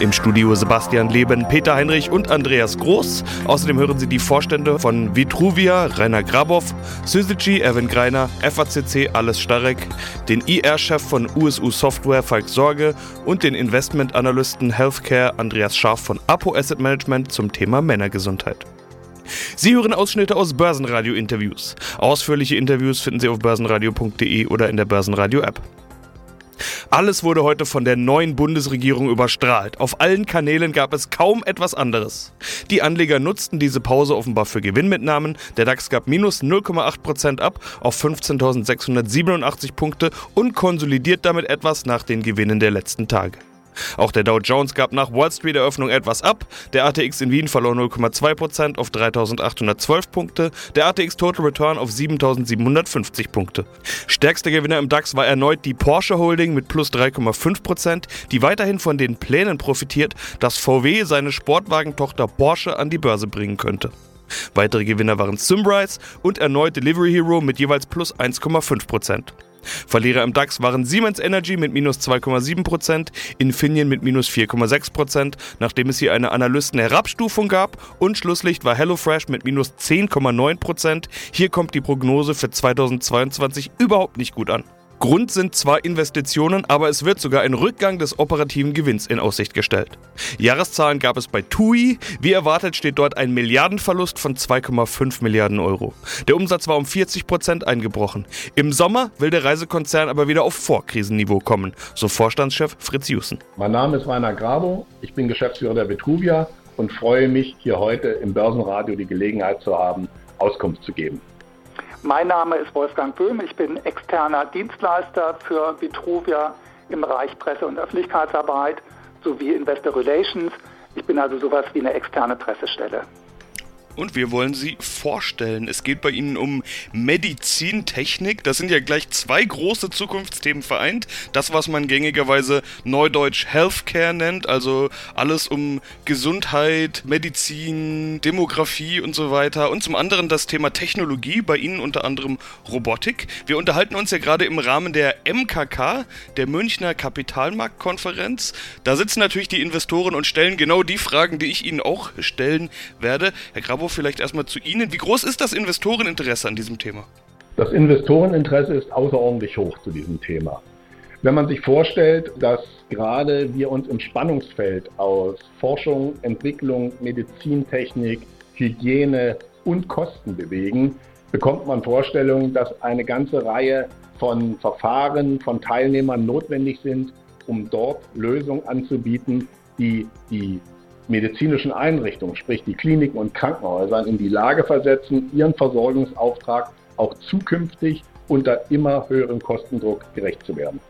Im Studio Sebastian Leben, Peter Heinrich und Andreas Groß. Außerdem hören Sie die Vorstände von Vitruvia, Rainer Grabow, Syzygy, Erwin Greiner, FACC, Alles Starek, den IR-Chef von USU Software, Falk Sorge und den Investmentanalysten Healthcare, Andreas Scharf von Apo Asset Management zum Thema Männergesundheit. Sie hören Ausschnitte aus Börsenradio-Interviews. Ausführliche Interviews finden Sie auf börsenradio.de oder in der Börsenradio-App. Alles wurde heute von der neuen Bundesregierung überstrahlt. Auf allen Kanälen gab es kaum etwas anderes. Die Anleger nutzten diese Pause offenbar für Gewinnmitnahmen. Der DAX gab minus 0,8% ab auf 15.687 Punkte und konsolidiert damit etwas nach den Gewinnen der letzten Tage. Auch der Dow Jones gab nach Wall Street Eröffnung etwas ab. Der ATX in Wien verlor 0,2% auf 3812 Punkte, der ATX Total Return auf 7750 Punkte. Stärkster Gewinner im DAX war erneut die Porsche Holding mit plus 3,5%, die weiterhin von den Plänen profitiert, dass VW seine Sportwagentochter Porsche an die Börse bringen könnte. Weitere Gewinner waren Symrise und erneut Delivery Hero mit jeweils plus 1,5%. Verlierer im DAX waren Siemens Energy mit minus 2,7%, Infineon mit minus 4,6%, nachdem es hier eine Analysten-Herabstufung gab und Schlusslicht war HelloFresh mit minus 10,9%. Hier kommt die Prognose für 2022 überhaupt nicht gut an. Grund sind zwar Investitionen, aber es wird sogar ein Rückgang des operativen Gewinns in Aussicht gestellt. Jahreszahlen gab es bei TUI. Wie erwartet steht dort ein Milliardenverlust von 2,5 Milliarden Euro. Der Umsatz war um 40 Prozent eingebrochen. Im Sommer will der Reisekonzern aber wieder auf Vorkrisenniveau kommen, so Vorstandschef Fritz Jussen. Mein Name ist Rainer Grabo, ich bin Geschäftsführer der Vituvia und freue mich, hier heute im Börsenradio die Gelegenheit zu haben, Auskunft zu geben. Mein Name ist Wolfgang Böhm, ich bin externer Dienstleister für Vitruvia im Bereich Presse- und Öffentlichkeitsarbeit sowie Investor Relations. Ich bin also sowas wie eine externe Pressestelle und wir wollen sie vorstellen. Es geht bei Ihnen um Medizintechnik. Das sind ja gleich zwei große Zukunftsthemen vereint. Das, was man gängigerweise neudeutsch Healthcare nennt, also alles um Gesundheit, Medizin, Demografie und so weiter. Und zum anderen das Thema Technologie, bei Ihnen unter anderem Robotik. Wir unterhalten uns ja gerade im Rahmen der MKK, der Münchner Kapitalmarktkonferenz. Da sitzen natürlich die Investoren und stellen genau die Fragen, die ich Ihnen auch stellen werde. Herr Grabo, vielleicht erstmal zu Ihnen. Wie groß ist das Investoreninteresse an diesem Thema? Das Investoreninteresse ist außerordentlich hoch zu diesem Thema. Wenn man sich vorstellt, dass gerade wir uns im Spannungsfeld aus Forschung, Entwicklung, Medizintechnik, Hygiene und Kosten bewegen, bekommt man Vorstellungen, dass eine ganze Reihe von Verfahren, von Teilnehmern notwendig sind, um dort Lösungen anzubieten, die die medizinischen Einrichtungen, sprich die Kliniken und Krankenhäusern, in die Lage versetzen, ihren Versorgungsauftrag auch zukünftig unter immer höherem Kostendruck gerecht zu werden.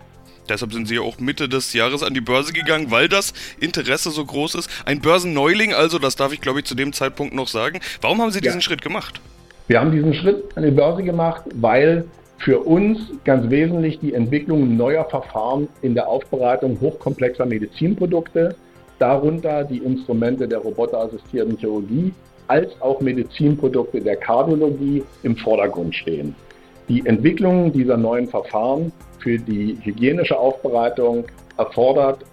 Deshalb sind Sie ja auch Mitte des Jahres an die Börse gegangen, weil das Interesse so groß ist. Ein Börsenneuling, also, das darf ich glaube ich zu dem Zeitpunkt noch sagen. Warum haben Sie diesen ja. Schritt gemacht? Wir haben diesen Schritt an die Börse gemacht, weil für uns ganz wesentlich die Entwicklung neuer Verfahren in der Aufbereitung hochkomplexer Medizinprodukte darunter die Instrumente der roboterassistierten Chirurgie als auch Medizinprodukte der Kardiologie im Vordergrund stehen. Die Entwicklung dieser neuen Verfahren für die hygienische Aufbereitung erfordert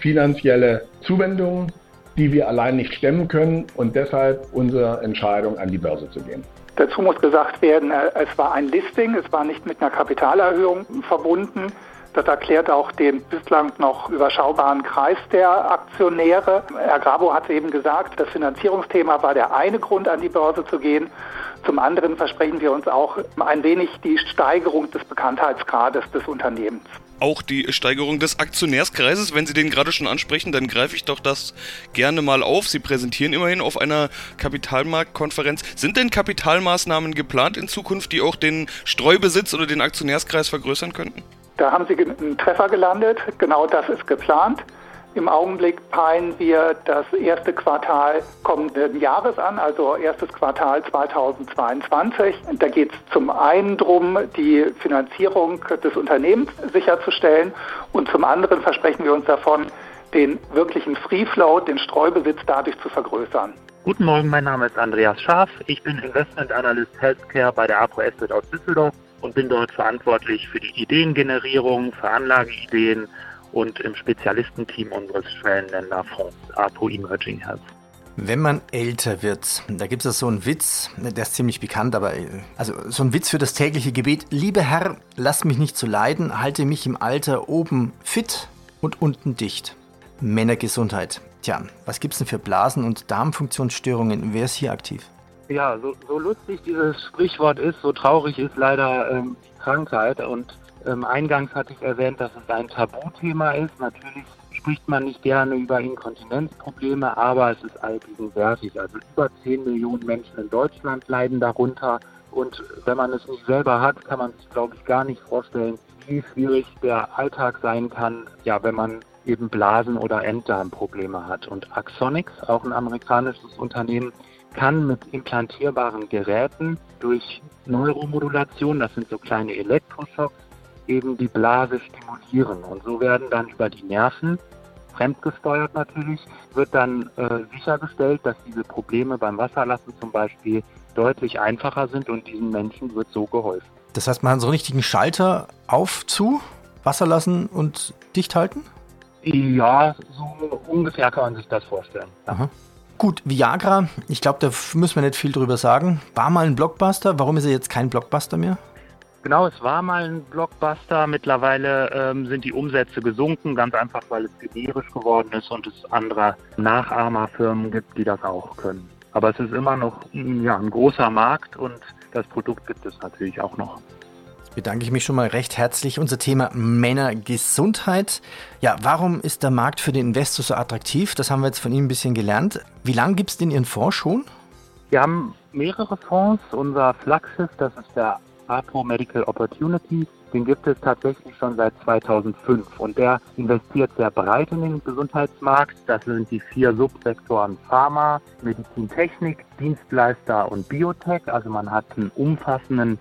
finanzielle Zuwendungen, die wir allein nicht stemmen können und deshalb unsere Entscheidung an die Börse zu gehen. Dazu muss gesagt werden, es war ein Listing, es war nicht mit einer Kapitalerhöhung verbunden. Das erklärt auch den bislang noch überschaubaren Kreis der Aktionäre. Herr Grabo hat eben gesagt, das Finanzierungsthema war der eine Grund, an die Börse zu gehen. Zum anderen versprechen wir uns auch ein wenig die Steigerung des Bekanntheitsgrades des Unternehmens auch die Steigerung des Aktionärskreises. Wenn Sie den gerade schon ansprechen, dann greife ich doch das gerne mal auf. Sie präsentieren immerhin auf einer Kapitalmarktkonferenz. Sind denn Kapitalmaßnahmen geplant in Zukunft, die auch den Streubesitz oder den Aktionärskreis vergrößern könnten? Da haben Sie einen Treffer gelandet. Genau das ist geplant. Im Augenblick peilen wir das erste Quartal kommenden Jahres an, also erstes Quartal 2022. Da geht es zum einen darum, die Finanzierung des Unternehmens sicherzustellen und zum anderen versprechen wir uns davon, den wirklichen Free Float, den Streubesitz dadurch zu vergrößern. Guten Morgen, mein Name ist Andreas Schaaf. Ich bin Investment Analyst Healthcare bei der APO Asset aus Düsseldorf und bin dort verantwortlich für die Ideengenerierung, für Anlageideen und im Spezialistenteam unseres Schwellenländerfonds APO Emerging Health. Wenn man älter wird, da gibt es so einen Witz, der ist ziemlich bekannt, aber also so ein Witz für das tägliche Gebet. Lieber Herr, lass mich nicht zu leiden, halte mich im Alter oben fit und unten dicht. Männergesundheit. Tja, was gibt es denn für Blasen- und Darmfunktionsstörungen? Wer ist hier aktiv? Ja, so, so lustig dieses Sprichwort ist, so traurig ist leider ähm, die Krankheit. Und ähm, eingangs hatte ich erwähnt, dass es ein Tabuthema ist. Natürlich spricht man nicht gerne über Inkontinenzprobleme, aber es ist allgegenwärtig. Also über 10 Millionen Menschen in Deutschland leiden darunter. Und wenn man es nicht selber hat, kann man sich, glaube ich, gar nicht vorstellen, wie schwierig der Alltag sein kann, ja, wenn man eben Blasen- oder Enddarmprobleme hat. Und Axonics, auch ein amerikanisches Unternehmen, kann mit implantierbaren Geräten durch Neuromodulation, das sind so kleine Elektroschocks, eben die Blase stimulieren. Und so werden dann über die Nerven, fremdgesteuert natürlich, wird dann äh, sichergestellt, dass diese Probleme beim Wasserlassen zum Beispiel deutlich einfacher sind und diesen Menschen wird so geholfen. Das heißt, man hat so einen richtigen Schalter auf, zu, Wasser lassen und dicht halten? Ja, so ungefähr kann man sich das vorstellen. Aha. Gut, Viagra, ich glaube, da müssen wir nicht viel drüber sagen. War mal ein Blockbuster. Warum ist er jetzt kein Blockbuster mehr? Genau, es war mal ein Blockbuster. Mittlerweile ähm, sind die Umsätze gesunken, ganz einfach, weil es generisch geworden ist und es andere Nachahmerfirmen gibt, die das auch können. Aber es ist immer noch ja, ein großer Markt und das Produkt gibt es natürlich auch noch bedanke ich mich schon mal recht herzlich. Unser Thema Männergesundheit. Ja, warum ist der Markt für den Investor so attraktiv? Das haben wir jetzt von Ihnen ein bisschen gelernt. Wie lange gibt es denn Ihren Fonds schon? Wir haben mehrere Fonds. Unser Flaggschiff, das ist der APO Medical Opportunity, den gibt es tatsächlich schon seit 2005 und der investiert sehr breit in den Gesundheitsmarkt. Das sind die vier Subsektoren Pharma, Medizintechnik, Dienstleister und Biotech. Also man hat einen umfassenden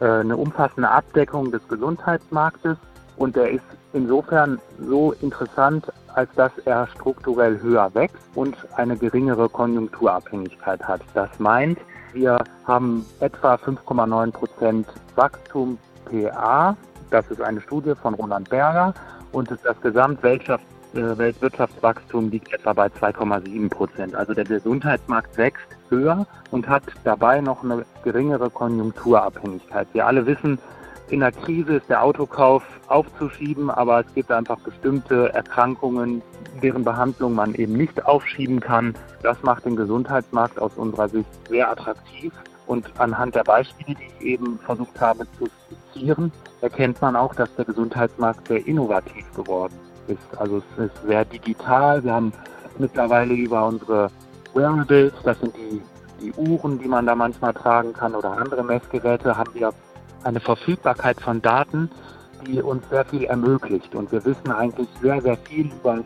eine umfassende Abdeckung des Gesundheitsmarktes und der ist insofern so interessant, als dass er strukturell höher wächst und eine geringere Konjunkturabhängigkeit hat. Das meint, wir haben etwa 5,9 Prozent Wachstum PA. Das ist eine Studie von Roland Berger und das Gesamtweltwirtschafts äh, liegt etwa bei 2,7 Prozent. Also der Gesundheitsmarkt wächst höher und hat dabei noch eine geringere Konjunkturabhängigkeit. Wir alle wissen, in der Krise ist der Autokauf aufzuschieben, aber es gibt einfach bestimmte Erkrankungen, deren Behandlung man eben nicht aufschieben kann. Das macht den Gesundheitsmarkt aus unserer Sicht sehr attraktiv. Und anhand der Beispiele, die ich eben versucht habe zu skizzieren, erkennt man auch, dass der Gesundheitsmarkt sehr innovativ geworden ist ist. Also es ist sehr digital. Wir haben mittlerweile über unsere Wearables, das sind die, die Uhren, die man da manchmal tragen kann oder andere Messgeräte, haben wir eine Verfügbarkeit von Daten, die uns sehr viel ermöglicht. Und wir wissen eigentlich sehr, sehr viel über,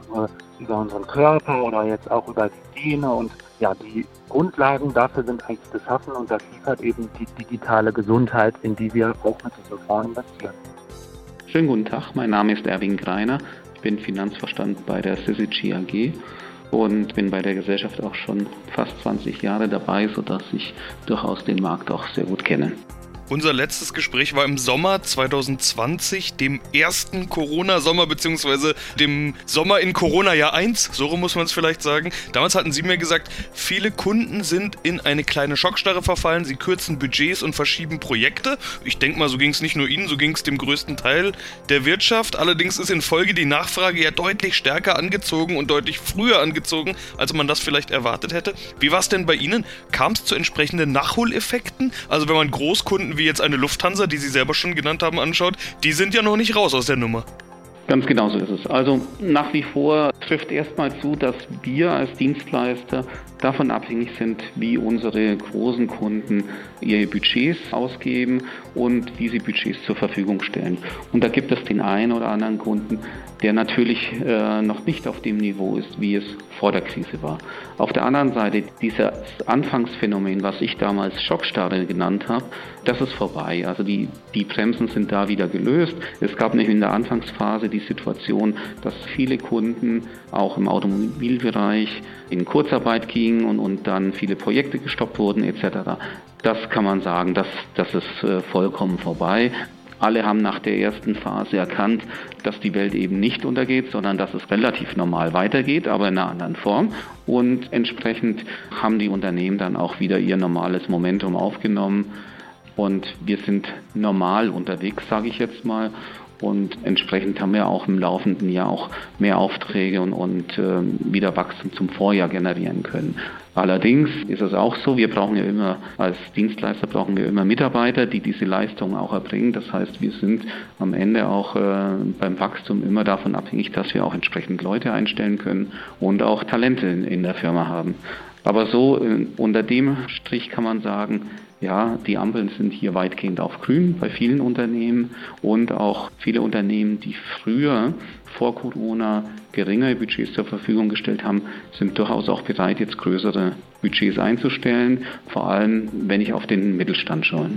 über unseren Körper oder jetzt auch über die Gene. Und ja, die Grundlagen dafür sind eigentlich geschaffen und das liefert eben die digitale Gesundheit, in die wir auch mit diesem Fonds investieren. Schönen guten Tag, mein Name ist Erwin Greiner bin Finanzverstand bei der Syzygy AG und bin bei der Gesellschaft auch schon fast 20 Jahre dabei, sodass ich durchaus den Markt auch sehr gut kenne. Unser letztes Gespräch war im Sommer 2020, dem ersten Corona-Sommer, beziehungsweise dem Sommer in Corona-Jahr 1, so rum muss man es vielleicht sagen. Damals hatten Sie mir gesagt, viele Kunden sind in eine kleine Schockstarre verfallen, sie kürzen Budgets und verschieben Projekte. Ich denke mal, so ging es nicht nur Ihnen, so ging es dem größten Teil der Wirtschaft. Allerdings ist in Folge die Nachfrage ja deutlich stärker angezogen und deutlich früher angezogen, als man das vielleicht erwartet hätte. Wie war es denn bei Ihnen? Kam es zu entsprechenden Nachholeffekten? Also wenn man Großkunden wie jetzt eine Lufthansa, die Sie selber schon genannt haben, anschaut, die sind ja noch nicht raus aus der Nummer. Ganz genau so ist es. Also nach wie vor trifft erstmal zu, dass wir als Dienstleister davon abhängig sind, wie unsere großen Kunden ihre Budgets ausgeben und wie sie Budgets zur Verfügung stellen. Und da gibt es den einen oder anderen Kunden, der natürlich äh, noch nicht auf dem Niveau ist, wie es vor der Krise war. Auf der anderen Seite, dieses Anfangsphänomen, was ich damals Schockstarre genannt habe, das ist vorbei. Also die, die Bremsen sind da wieder gelöst. Es gab nämlich in der Anfangsphase die Situation, dass viele Kunden auch im Automobilbereich in Kurzarbeit gingen und, und dann viele Projekte gestoppt wurden etc. Das kann man sagen, das, das ist äh, vollkommen vorbei. Alle haben nach der ersten Phase erkannt, dass die Welt eben nicht untergeht, sondern dass es relativ normal weitergeht, aber in einer anderen Form. Und entsprechend haben die Unternehmen dann auch wieder ihr normales Momentum aufgenommen. Und wir sind normal unterwegs, sage ich jetzt mal. Und entsprechend haben wir auch im laufenden Jahr auch mehr Aufträge und, und äh, wieder Wachstum zum Vorjahr generieren können. Allerdings ist es auch so, wir brauchen ja immer, als Dienstleister brauchen wir immer Mitarbeiter, die diese Leistungen auch erbringen. Das heißt, wir sind am Ende auch äh, beim Wachstum immer davon abhängig, dass wir auch entsprechend Leute einstellen können und auch Talente in, in der Firma haben. Aber so äh, unter dem Strich kann man sagen, ja, die Ampeln sind hier weitgehend auf grün bei vielen Unternehmen und auch viele Unternehmen, die früher vor Corona geringere Budgets zur Verfügung gestellt haben, sind durchaus auch bereit, jetzt größere Budgets einzustellen, vor allem wenn ich auf den Mittelstand schaue.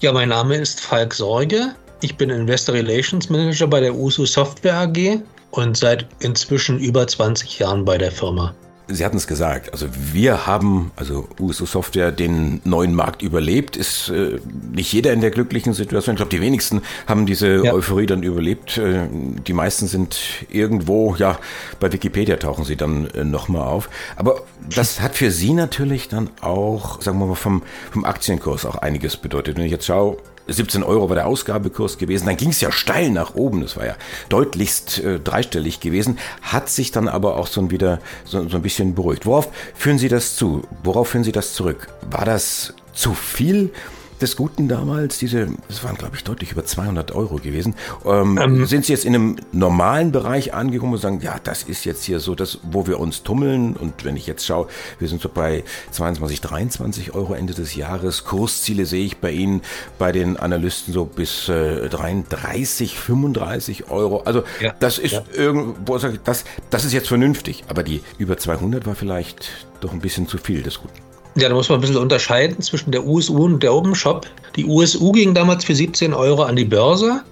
Ja, mein Name ist Falk Sorge. Ich bin Investor Relations Manager bei der USU Software AG und seit inzwischen über 20 Jahren bei der Firma. Sie hatten es gesagt, also wir haben, also USO Software, den neuen Markt überlebt. Ist äh, nicht jeder in der glücklichen Situation. Ich glaube, die wenigsten haben diese ja. Euphorie dann überlebt. Äh, die meisten sind irgendwo, ja, bei Wikipedia tauchen sie dann äh, nochmal auf. Aber das hat für Sie natürlich dann auch, sagen wir mal, vom, vom Aktienkurs auch einiges bedeutet. Wenn ich jetzt schaue, 17 Euro war der Ausgabekurs gewesen. Dann ging es ja steil nach oben. Das war ja deutlichst äh, dreistellig gewesen. Hat sich dann aber auch so, wieder, so, so ein bisschen beruhigt. Worauf führen Sie das zu? Worauf führen Sie das zurück? War das zu viel? Des Guten damals, diese, das waren glaube ich deutlich über 200 Euro gewesen. Ähm, ähm, sind Sie jetzt in einem normalen Bereich angekommen und sagen, ja, das ist jetzt hier so das, wo wir uns tummeln und wenn ich jetzt schaue, wir sind so bei 22, 23 Euro Ende des Jahres. Kursziele sehe ich bei Ihnen, bei den Analysten so bis äh, 33, 35 Euro. Also ja, das ist ja. irgendwo, das, das ist jetzt vernünftig, aber die über 200 war vielleicht doch ein bisschen zu viel des Guten. Ja, da muss man ein bisschen unterscheiden zwischen der USU und der Open Shop. Die USU ging damals für 17 Euro an die Börse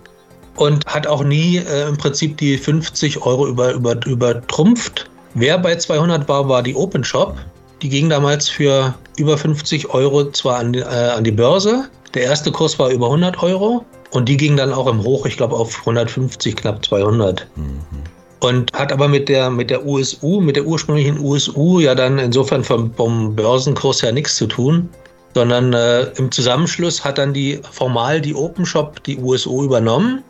und hat auch nie äh, im Prinzip die 50 Euro über, über, übertrumpft. Wer bei 200 war, war die Open Shop. Die ging damals für über 50 Euro zwar an, äh, an die Börse. Der erste Kurs war über 100 Euro und die ging dann auch im Hoch, ich glaube, auf 150, knapp 200. Mhm und hat aber mit der, mit der USU, mit der ursprünglichen USU ja dann insofern vom, vom Börsenkurs ja nichts zu tun, sondern äh, im Zusammenschluss hat dann die formal die Open Shop die USU übernommen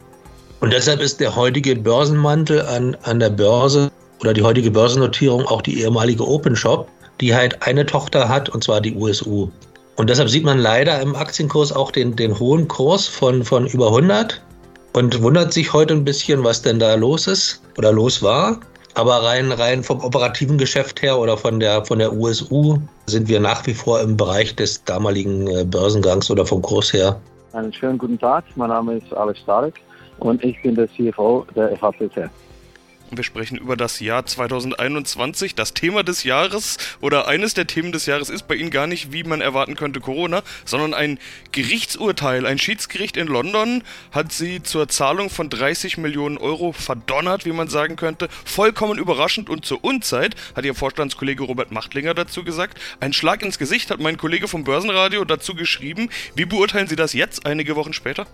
und deshalb ist der heutige Börsenmantel an, an der Börse oder die heutige Börsennotierung auch die ehemalige Open Shop, die halt eine Tochter hat und zwar die USU. Und deshalb sieht man leider im Aktienkurs auch den, den hohen Kurs von, von über 100 und wundert sich heute ein bisschen, was denn da los ist oder los war. Aber rein, rein vom operativen Geschäft her oder von der, von der USU sind wir nach wie vor im Bereich des damaligen äh, Börsengangs oder vom Kurs her. Einen schönen guten Tag. Mein Name ist Alex Starek und ich bin der CFO der FACC. Wir sprechen über das Jahr 2021. Das Thema des Jahres oder eines der Themen des Jahres ist bei Ihnen gar nicht, wie man erwarten könnte, Corona, sondern ein Gerichtsurteil. Ein Schiedsgericht in London hat Sie zur Zahlung von 30 Millionen Euro verdonnert, wie man sagen könnte. Vollkommen überraschend und zur Unzeit, hat Ihr Vorstandskollege Robert Machtlinger dazu gesagt. Ein Schlag ins Gesicht hat mein Kollege vom Börsenradio dazu geschrieben. Wie beurteilen Sie das jetzt, einige Wochen später?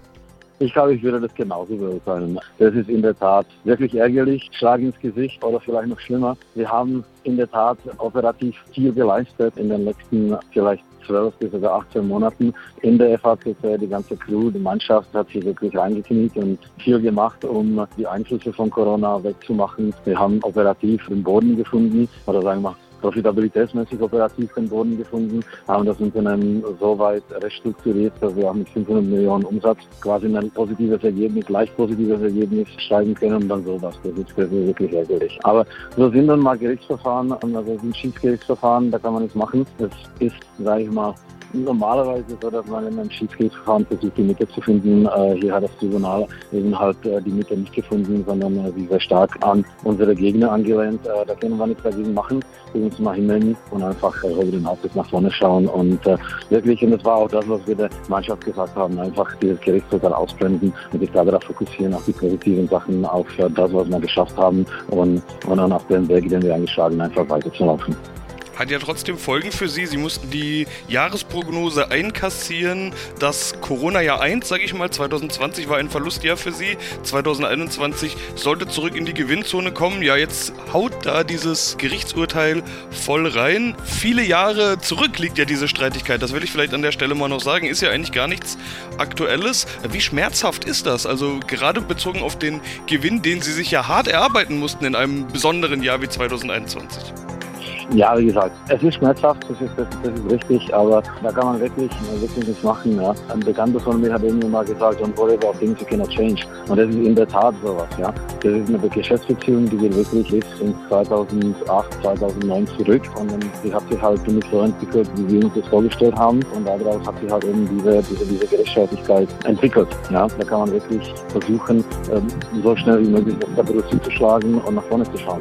Ich glaube, ich würde das genauso beurteilen. Das ist in der Tat wirklich ärgerlich, Schlag ins Gesicht oder vielleicht noch schlimmer. Wir haben in der Tat operativ viel geleistet in den letzten vielleicht 12 bis sogar 18 Monaten in der FACC. Die ganze Crew, die Mannschaft hat sich wirklich reingekniet und viel gemacht, um die Einflüsse von Corona wegzumachen. Wir haben operativ den Boden gefunden oder sagen wir profitabilitätsmäßig operativ den Boden gefunden, haben das Unternehmen so weit restrukturiert, dass wir auch mit 500 Millionen Umsatz quasi in ein positives Ergebnis, leicht positives Ergebnis steigen können und dann sowas. Das ist, wirklich ärgerlich. Aber so sind dann mal Gerichtsverfahren, also sind Schiedsgerichtsverfahren, da kann man nichts machen. Das ist, sage ich mal, normalerweise so, dass man in einem Schiedsgerichtsverfahren versucht, die Mitte zu finden. Äh, hier hat das Tribunal eben halt äh, die Mitte nicht gefunden, sondern äh, sich sehr stark an unsere Gegner angelehnt. Äh, da können wir nichts dagegen machen. Wir müssen mal hinnehmen und einfach äh, über den Hauptbild nach vorne schauen. Und äh, wirklich, und das war auch das, was wir der Mannschaft gesagt haben, einfach dieses Gerichtsurteil ausblenden und sich da darauf fokussieren, auf die positiven Sachen, auf äh, das, was wir geschafft haben und, und dann auf den Weg, den wir eingeschlagen einfach weiterzulaufen hat ja trotzdem Folgen für Sie. Sie mussten die Jahresprognose einkassieren. Das Corona-Jahr 1, sage ich mal, 2020 war ein Verlustjahr für Sie. 2021 sollte zurück in die Gewinnzone kommen. Ja, jetzt haut da dieses Gerichtsurteil voll rein. Viele Jahre zurück liegt ja diese Streitigkeit. Das will ich vielleicht an der Stelle mal noch sagen. Ist ja eigentlich gar nichts Aktuelles. Wie schmerzhaft ist das? Also gerade bezogen auf den Gewinn, den Sie sich ja hart erarbeiten mussten in einem besonderen Jahr wie 2021. Ja, wie gesagt, es ist schmerzhaft, das ist, das, das ist richtig, aber da kann man wirklich, wirklich nichts machen. Ja. Ein Bekannter von mir hat irgendwann mal gesagt, don't worry about things you cannot change. Und das ist in der Tat sowas. Ja. Das ist eine Geschäftsbeziehung, die geht wirklich bis in 2008, 2009 zurück und dann, die hat sich halt nicht so entwickelt, wie wir uns das vorgestellt haben und daraus hat sich halt eben diese, diese, diese Gerechtigkeit entwickelt. Ja. Da kann man wirklich versuchen, ähm, so schnell wie möglich das Kapitel zuzuschlagen und nach vorne zu schauen.